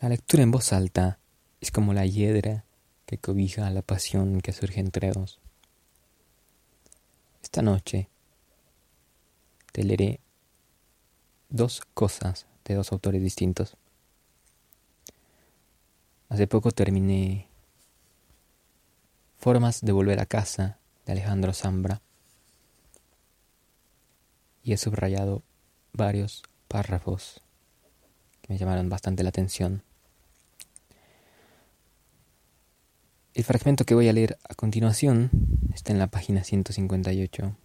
La lectura en voz alta es como la hiedra que cobija la pasión que surge entre dos. Esta noche te leeré dos cosas de dos autores distintos. Hace poco terminé Formas de volver a casa de Alejandro Zambra y he subrayado varios párrafos que me llamaron bastante la atención. El fragmento que voy a leer a continuación está en la página 158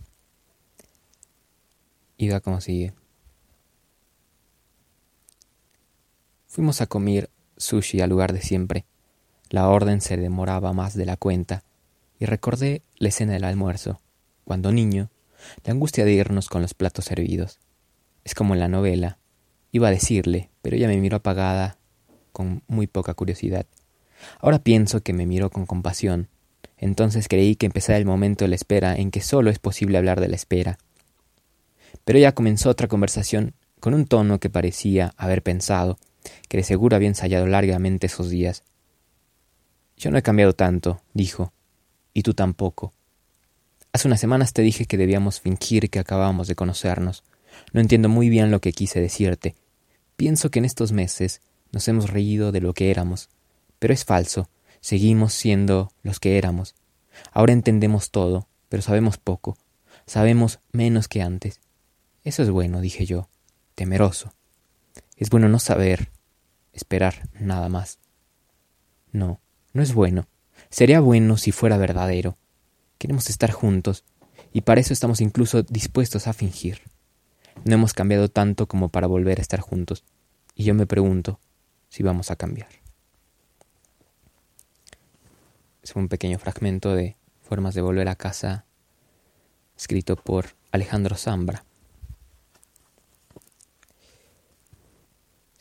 y va como sigue. Fuimos a comer sushi al lugar de siempre. La orden se demoraba más de la cuenta y recordé la escena del almuerzo, cuando niño, la angustia de irnos con los platos servidos. Es como en la novela. Iba a decirle, pero ella me miró apagada, con muy poca curiosidad. Ahora pienso que me miró con compasión. Entonces creí que empezara el momento de la espera en que solo es posible hablar de la espera. Pero ya comenzó otra conversación con un tono que parecía haber pensado, que de seguro había ensayado largamente esos días. Yo no he cambiado tanto, dijo, y tú tampoco. Hace unas semanas te dije que debíamos fingir que acabábamos de conocernos. No entiendo muy bien lo que quise decirte. Pienso que en estos meses nos hemos reído de lo que éramos, pero es falso. Seguimos siendo los que éramos. Ahora entendemos todo, pero sabemos poco. Sabemos menos que antes. Eso es bueno, dije yo, temeroso. Es bueno no saber, esperar nada más. No, no es bueno. Sería bueno si fuera verdadero. Queremos estar juntos, y para eso estamos incluso dispuestos a fingir. No hemos cambiado tanto como para volver a estar juntos, y yo me pregunto si vamos a cambiar es un pequeño fragmento de Formas de Volver a Casa, escrito por Alejandro Zambra.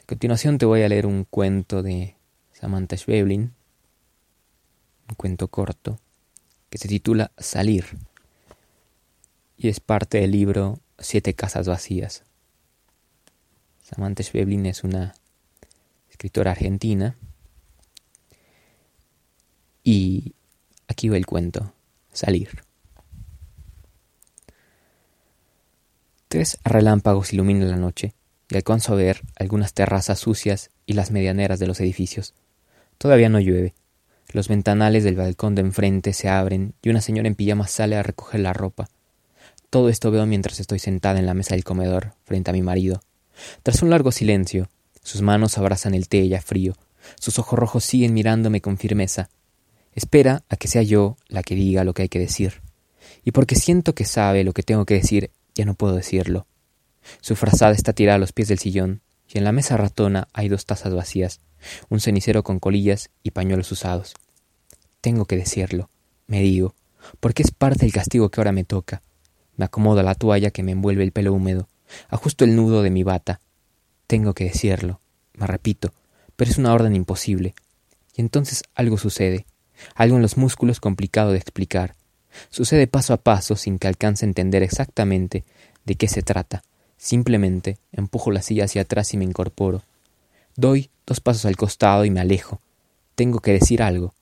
A continuación te voy a leer un cuento de Samantha Schweblin, un cuento corto, que se titula Salir, y es parte del libro Siete Casas Vacías. Samantha Schweblin es una escritora argentina y aquí va el cuento. Salir. Tres relámpagos iluminan la noche y alcanzo a ver algunas terrazas sucias y las medianeras de los edificios. Todavía no llueve. Los ventanales del balcón de enfrente se abren y una señora en pijama sale a recoger la ropa. Todo esto veo mientras estoy sentada en la mesa del comedor, frente a mi marido. Tras un largo silencio, sus manos abrazan el té ya frío, sus ojos rojos siguen mirándome con firmeza, Espera a que sea yo la que diga lo que hay que decir. Y porque siento que sabe lo que tengo que decir, ya no puedo decirlo. Su frazada está tirada a los pies del sillón, y en la mesa ratona hay dos tazas vacías, un cenicero con colillas y pañuelos usados. Tengo que decirlo, me digo, porque es parte del castigo que ahora me toca. Me acomodo la toalla que me envuelve el pelo húmedo, ajusto el nudo de mi bata. Tengo que decirlo, me repito, pero es una orden imposible. Y entonces algo sucede algo en los músculos complicado de explicar. Sucede paso a paso sin que alcance a entender exactamente de qué se trata. Simplemente empujo la silla hacia atrás y me incorporo. Doy dos pasos al costado y me alejo. Tengo que decir algo,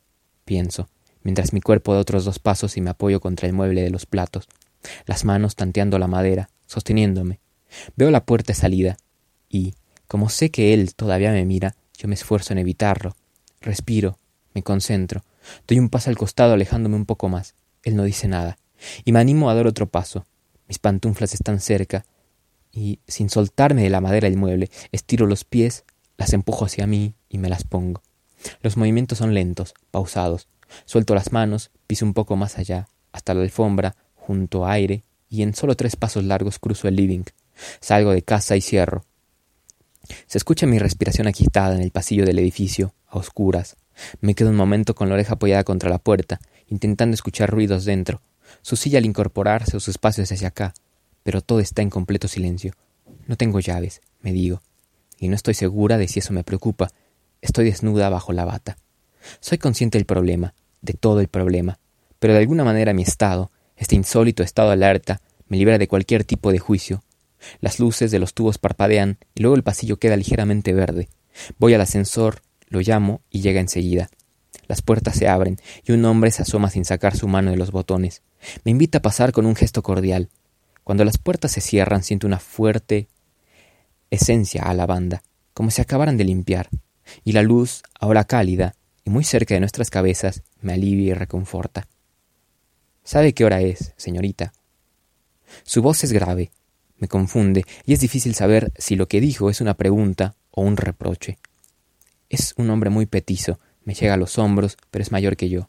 pienso, mientras mi cuerpo da otros dos pasos y me apoyo contra el mueble de los platos, las manos tanteando la madera, sosteniéndome. Veo la puerta de salida y, como sé que él todavía me mira, yo me esfuerzo en evitarlo. Respiro, me concentro, Doy un paso al costado alejándome un poco más. Él no dice nada. Y me animo a dar otro paso. Mis pantuflas están cerca. Y, sin soltarme de la madera del mueble, estiro los pies, las empujo hacia mí y me las pongo. Los movimientos son lentos, pausados. Suelto las manos, piso un poco más allá, hasta la alfombra, junto a aire, y en solo tres pasos largos cruzo el living. Salgo de casa y cierro. Se escucha mi respiración agitada en el pasillo del edificio, a oscuras. Me quedo un momento con la oreja apoyada contra la puerta, intentando escuchar ruidos dentro, su silla al incorporarse o su espacio hacia acá, pero todo está en completo silencio. No tengo llaves, me digo, y no estoy segura de si eso me preocupa. Estoy desnuda bajo la bata. Soy consciente del problema, de todo el problema, pero de alguna manera mi estado, este insólito estado alerta, me libera de cualquier tipo de juicio. Las luces de los tubos parpadean y luego el pasillo queda ligeramente verde. Voy al ascensor, lo llamo y llega enseguida. Las puertas se abren y un hombre se asoma sin sacar su mano de los botones. Me invita a pasar con un gesto cordial. Cuando las puertas se cierran siento una fuerte esencia a la banda, como si acabaran de limpiar, y la luz, ahora cálida y muy cerca de nuestras cabezas, me alivia y reconforta. ¿Sabe qué hora es, señorita? Su voz es grave, me confunde, y es difícil saber si lo que dijo es una pregunta o un reproche. Es un hombre muy petizo, me llega a los hombros, pero es mayor que yo.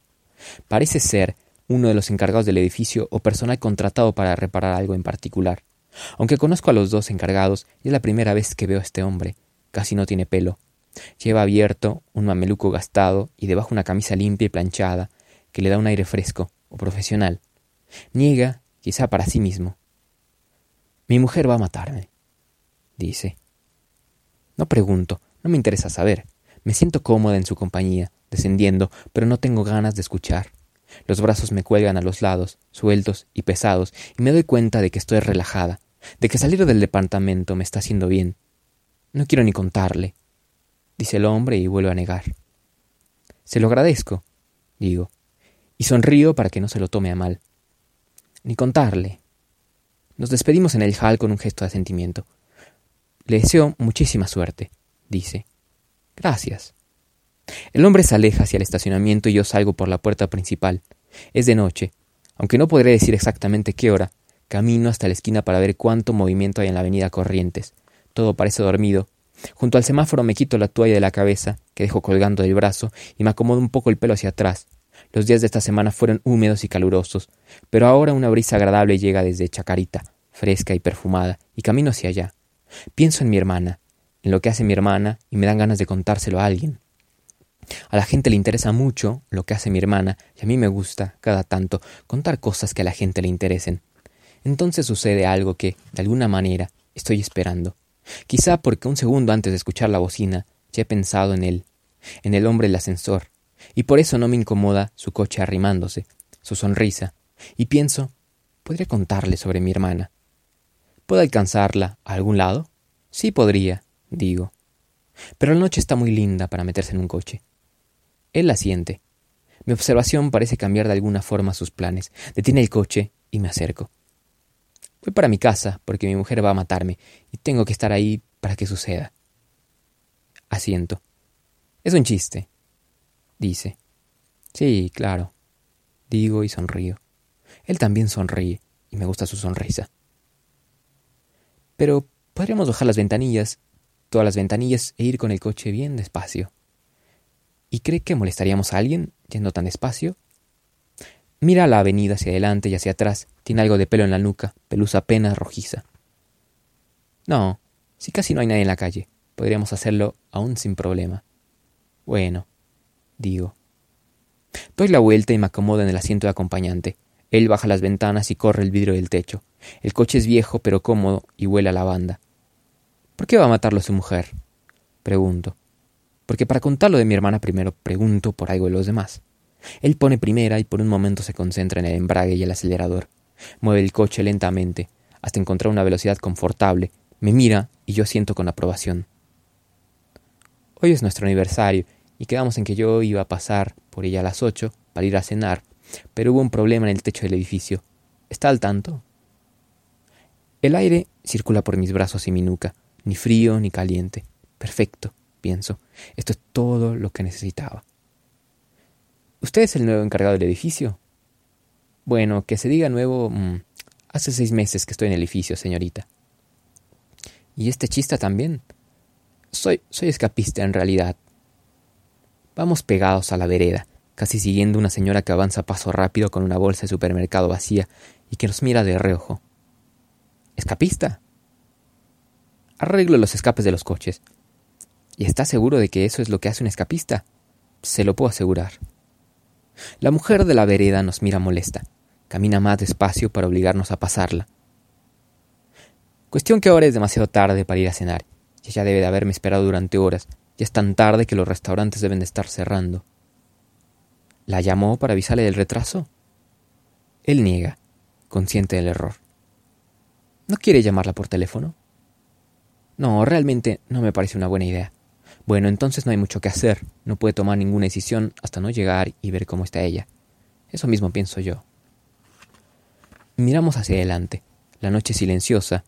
Parece ser uno de los encargados del edificio o personal contratado para reparar algo en particular. Aunque conozco a los dos encargados, es la primera vez que veo a este hombre. Casi no tiene pelo. Lleva abierto un mameluco gastado y debajo una camisa limpia y planchada que le da un aire fresco o profesional. Niega, quizá para sí mismo. Mi mujer va a matarme, dice. No pregunto, no me interesa saber. Me siento cómoda en su compañía, descendiendo, pero no tengo ganas de escuchar. Los brazos me cuelgan a los lados, sueltos y pesados, y me doy cuenta de que estoy relajada, de que salir del departamento me está haciendo bien. No quiero ni contarle, dice el hombre y vuelve a negar. Se lo agradezco, digo, y sonrío para que no se lo tome a mal. Ni contarle. Nos despedimos en el hall con un gesto de asentimiento. Le deseo muchísima suerte, dice. Gracias. El hombre se aleja hacia el estacionamiento y yo salgo por la puerta principal. Es de noche. Aunque no podré decir exactamente qué hora, camino hasta la esquina para ver cuánto movimiento hay en la avenida Corrientes. Todo parece dormido. Junto al semáforo me quito la toalla de la cabeza, que dejo colgando del brazo, y me acomodo un poco el pelo hacia atrás. Los días de esta semana fueron húmedos y calurosos, pero ahora una brisa agradable llega desde Chacarita, fresca y perfumada, y camino hacia allá. Pienso en mi hermana, en lo que hace mi hermana, y me dan ganas de contárselo a alguien. A la gente le interesa mucho lo que hace mi hermana y a mí me gusta, cada tanto, contar cosas que a la gente le interesen. Entonces sucede algo que, de alguna manera, estoy esperando. Quizá porque un segundo antes de escuchar la bocina ya he pensado en él, en el hombre del ascensor, y por eso no me incomoda su coche arrimándose, su sonrisa, y pienso, podría contarle sobre mi hermana. ¿Puedo alcanzarla a algún lado? Sí podría, digo. Pero la noche está muy linda para meterse en un coche. Él la siente. Mi observación parece cambiar de alguna forma sus planes. Detiene el coche y me acerco. Voy para mi casa porque mi mujer va a matarme y tengo que estar ahí para que suceda. Asiento. Es un chiste, dice. Sí, claro, digo y sonrío. Él también sonríe y me gusta su sonrisa. Pero podríamos bajar las ventanillas, todas las ventanillas, e ir con el coche bien despacio. ¿Y cree que molestaríamos a alguien yendo tan despacio? Mira la avenida hacia adelante y hacia atrás. Tiene algo de pelo en la nuca, pelusa apenas rojiza. No, si casi no hay nadie en la calle, podríamos hacerlo aún sin problema. Bueno, digo. Doy la vuelta y me acomodo en el asiento de acompañante. Él baja las ventanas y corre el vidrio del techo. El coche es viejo pero cómodo y huele a lavanda. ¿Por qué va a matarlo su mujer? Pregunto porque para contar lo de mi hermana primero pregunto por algo de los demás. Él pone primera y por un momento se concentra en el embrague y el acelerador. Mueve el coche lentamente, hasta encontrar una velocidad confortable. Me mira y yo siento con aprobación. Hoy es nuestro aniversario y quedamos en que yo iba a pasar por ella a las ocho para ir a cenar, pero hubo un problema en el techo del edificio. ¿Está al tanto? El aire circula por mis brazos y mi nuca, ni frío ni caliente. Perfecto pienso. Esto es todo lo que necesitaba. ¿Usted es el nuevo encargado del edificio? Bueno, que se diga nuevo... Mm, hace seis meses que estoy en el edificio, señorita. ¿Y este chista también? Soy, soy escapista en realidad. Vamos pegados a la vereda, casi siguiendo una señora que avanza a paso rápido con una bolsa de supermercado vacía y que nos mira de reojo. ¿Escapista? Arreglo los escapes de los coches. ¿Y está seguro de que eso es lo que hace un escapista? Se lo puedo asegurar. La mujer de la vereda nos mira molesta. Camina más despacio para obligarnos a pasarla. Cuestión que ahora es demasiado tarde para ir a cenar, y ella debe de haberme esperado durante horas. Ya es tan tarde que los restaurantes deben de estar cerrando. ¿La llamó para avisarle del retraso? Él niega, consciente del error. ¿No quiere llamarla por teléfono? No, realmente no me parece una buena idea. Bueno, entonces no hay mucho que hacer. No puede tomar ninguna decisión hasta no llegar y ver cómo está ella. Eso mismo pienso yo. Miramos hacia adelante. La noche es silenciosa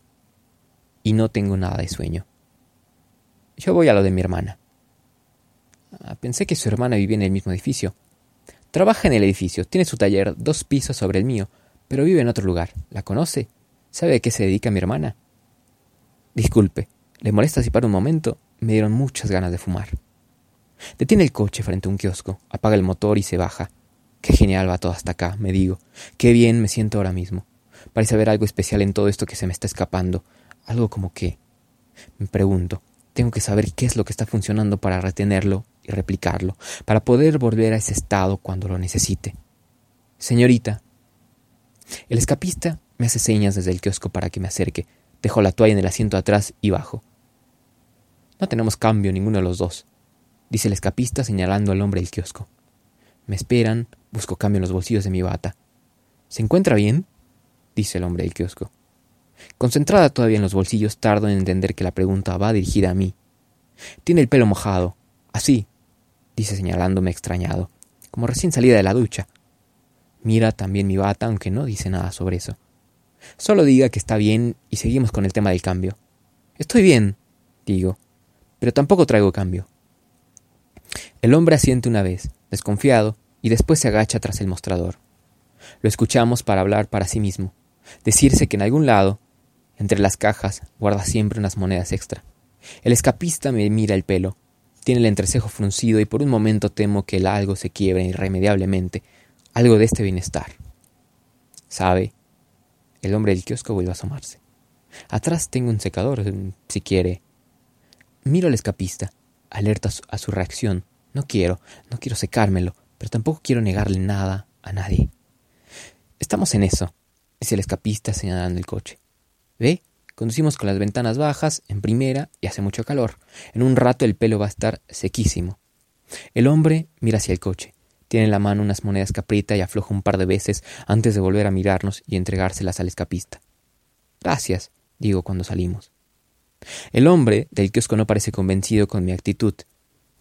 y no tengo nada de sueño. Yo voy a lo de mi hermana. Ah, pensé que su hermana vivía en el mismo edificio. Trabaja en el edificio, tiene su taller dos pisos sobre el mío, pero vive en otro lugar. ¿La conoce? ¿Sabe a qué se dedica mi hermana? Disculpe, ¿le molesta si para un momento? Me dieron muchas ganas de fumar. Detiene el coche frente a un kiosco, apaga el motor y se baja. Qué genial va todo hasta acá, me digo. Qué bien me siento ahora mismo. Parece haber algo especial en todo esto que se me está escapando. Algo como que... Me pregunto, tengo que saber qué es lo que está funcionando para retenerlo y replicarlo, para poder volver a ese estado cuando lo necesite. Señorita. El escapista me hace señas desde el kiosco para que me acerque. Dejo la toalla en el asiento atrás y bajo. No tenemos cambio ninguno de los dos, dice el escapista señalando al hombre del kiosco. Me esperan, busco cambio en los bolsillos de mi bata. ¿Se encuentra bien? dice el hombre del kiosco. Concentrada todavía en los bolsillos, tardo en entender que la pregunta va dirigida a mí. Tiene el pelo mojado. Así, dice señalándome extrañado, como recién salida de la ducha. Mira también mi bata, aunque no dice nada sobre eso. Solo diga que está bien y seguimos con el tema del cambio. Estoy bien, digo, pero tampoco traigo cambio. El hombre asiente una vez, desconfiado, y después se agacha tras el mostrador. Lo escuchamos para hablar para sí mismo, decirse que en algún lado, entre las cajas, guarda siempre unas monedas extra. El escapista me mira el pelo, tiene el entrecejo fruncido y por un momento temo que el algo se quiebre irremediablemente, algo de este bienestar. ¿Sabe? El hombre del kiosco vuelve a asomarse. Atrás tengo un secador, si quiere. Miro al escapista, alerta a su reacción. No quiero, no quiero secármelo, pero tampoco quiero negarle nada a nadie. Estamos en eso, dice el escapista señalando el coche. ¿Ve? Conducimos con las ventanas bajas, en primera, y hace mucho calor. En un rato el pelo va a estar sequísimo. El hombre mira hacia el coche. Tiene en la mano unas monedas que y afloja un par de veces antes de volver a mirarnos y entregárselas al escapista. Gracias, digo cuando salimos. El hombre del kiosco no parece convencido con mi actitud,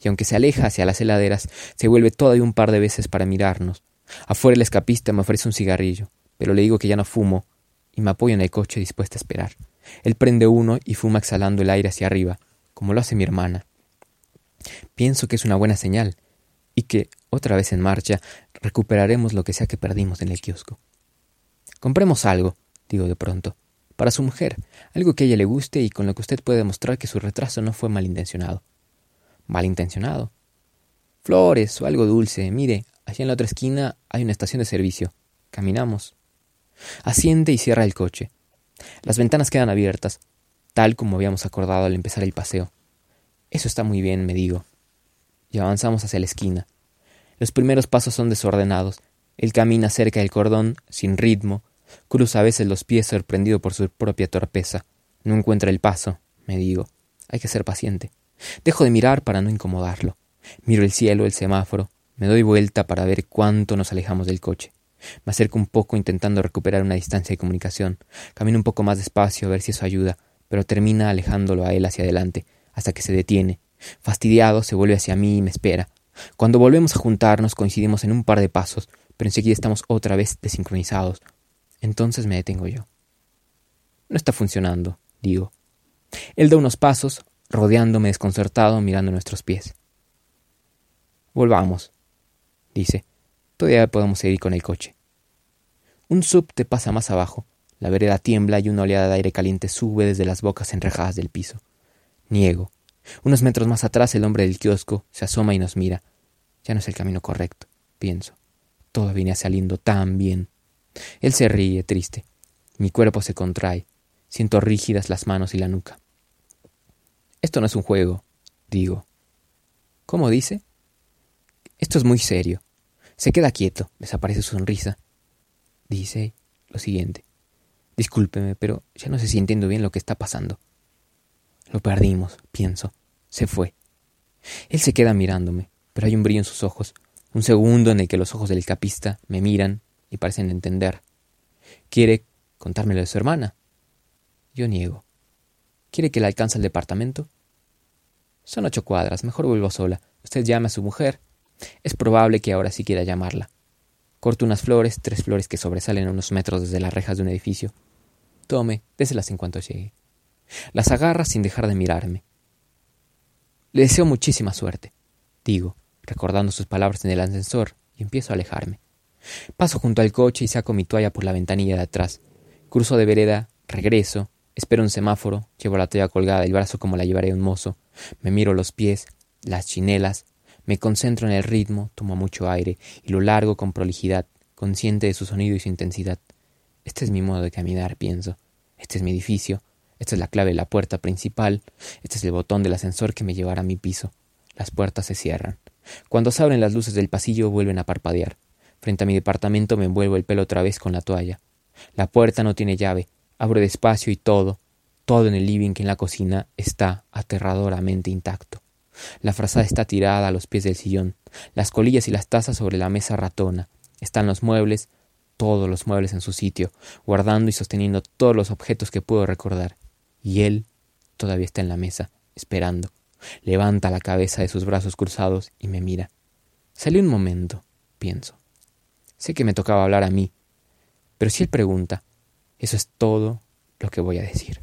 y aunque se aleja hacia las heladeras, se vuelve todavía un par de veces para mirarnos. Afuera el escapista me ofrece un cigarrillo, pero le digo que ya no fumo, y me apoyo en el coche dispuesta a esperar. Él prende uno y fuma exhalando el aire hacia arriba, como lo hace mi hermana. Pienso que es una buena señal, y que, otra vez en marcha, recuperaremos lo que sea que perdimos en el kiosco. Compremos algo, digo de pronto para su mujer, algo que a ella le guste y con lo que usted puede demostrar que su retraso no fue malintencionado. Malintencionado. Flores o algo dulce. Mire, allá en la otra esquina hay una estación de servicio. Caminamos. Asciende y cierra el coche. Las ventanas quedan abiertas, tal como habíamos acordado al empezar el paseo. Eso está muy bien, me digo. Y avanzamos hacia la esquina. Los primeros pasos son desordenados. Él camina cerca del cordón, sin ritmo, Cruza a veces los pies sorprendido por su propia torpeza. No encuentra el paso, me digo. Hay que ser paciente. Dejo de mirar para no incomodarlo. Miro el cielo, el semáforo. Me doy vuelta para ver cuánto nos alejamos del coche. Me acerco un poco intentando recuperar una distancia de comunicación. Camino un poco más despacio a ver si eso ayuda, pero termina alejándolo a él hacia adelante, hasta que se detiene. Fastidiado, se vuelve hacia mí y me espera. Cuando volvemos a juntarnos coincidimos en un par de pasos, pero enseguida estamos otra vez desincronizados, entonces me detengo yo. No está funcionando, digo. Él da unos pasos, rodeándome desconcertado, mirando nuestros pies. Volvamos, dice. Todavía podemos seguir con el coche. Un subte pasa más abajo. La vereda tiembla y una oleada de aire caliente sube desde las bocas enrejadas del piso. Niego. Unos metros más atrás el hombre del kiosco se asoma y nos mira. Ya no es el camino correcto, pienso. Todo viene saliendo tan bien. Él se ríe, triste. Mi cuerpo se contrae. Siento rígidas las manos y la nuca. Esto no es un juego, digo. ¿Cómo dice? Esto es muy serio. Se queda quieto, desaparece su sonrisa. Dice lo siguiente. Discúlpeme, pero ya no sé si entiendo bien lo que está pasando. Lo perdimos, pienso. Se fue. Él se queda mirándome, pero hay un brillo en sus ojos, un segundo en el que los ojos del capista me miran y parecen entender. ¿Quiere contármelo de su hermana? Yo niego. ¿Quiere que le alcance al departamento? Son ocho cuadras, mejor vuelvo sola. Usted llame a su mujer. Es probable que ahora sí quiera llamarla. Corto unas flores, tres flores que sobresalen a unos metros desde las rejas de un edificio. Tome, déselas en cuanto llegue. Las agarra sin dejar de mirarme. Le deseo muchísima suerte, digo, recordando sus palabras en el ascensor, y empiezo a alejarme. Paso junto al coche y saco mi toalla por la ventanilla de atrás. Cruzo de vereda, regreso, espero un semáforo, llevo la toalla colgada del brazo como la llevaré un mozo, me miro los pies, las chinelas, me concentro en el ritmo, tomo mucho aire y lo largo con prolijidad, consciente de su sonido y su intensidad. Este es mi modo de caminar, pienso. Este es mi edificio. Esta es la clave de la puerta principal. Este es el botón del ascensor que me llevará a mi piso. Las puertas se cierran. Cuando se abren las luces del pasillo vuelven a parpadear. Frente a mi departamento me envuelvo el pelo otra vez con la toalla. La puerta no tiene llave. Abro despacio y todo, todo en el living que en la cocina está aterradoramente intacto. La frazada está tirada a los pies del sillón, las colillas y las tazas sobre la mesa ratona. Están los muebles, todos los muebles en su sitio, guardando y sosteniendo todos los objetos que puedo recordar. Y él todavía está en la mesa, esperando. Levanta la cabeza de sus brazos cruzados y me mira. Sale un momento, pienso. Sé que me tocaba hablar a mí, pero si él pregunta, eso es todo lo que voy a decir.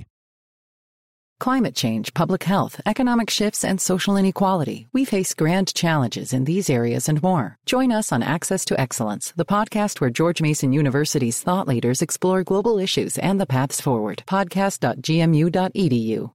Climate change, public health, economic shifts, and social inequality. We face grand challenges in these areas and more. Join us on Access to Excellence, the podcast where George Mason University's thought leaders explore global issues and the paths forward. Podcast.gmu.edu.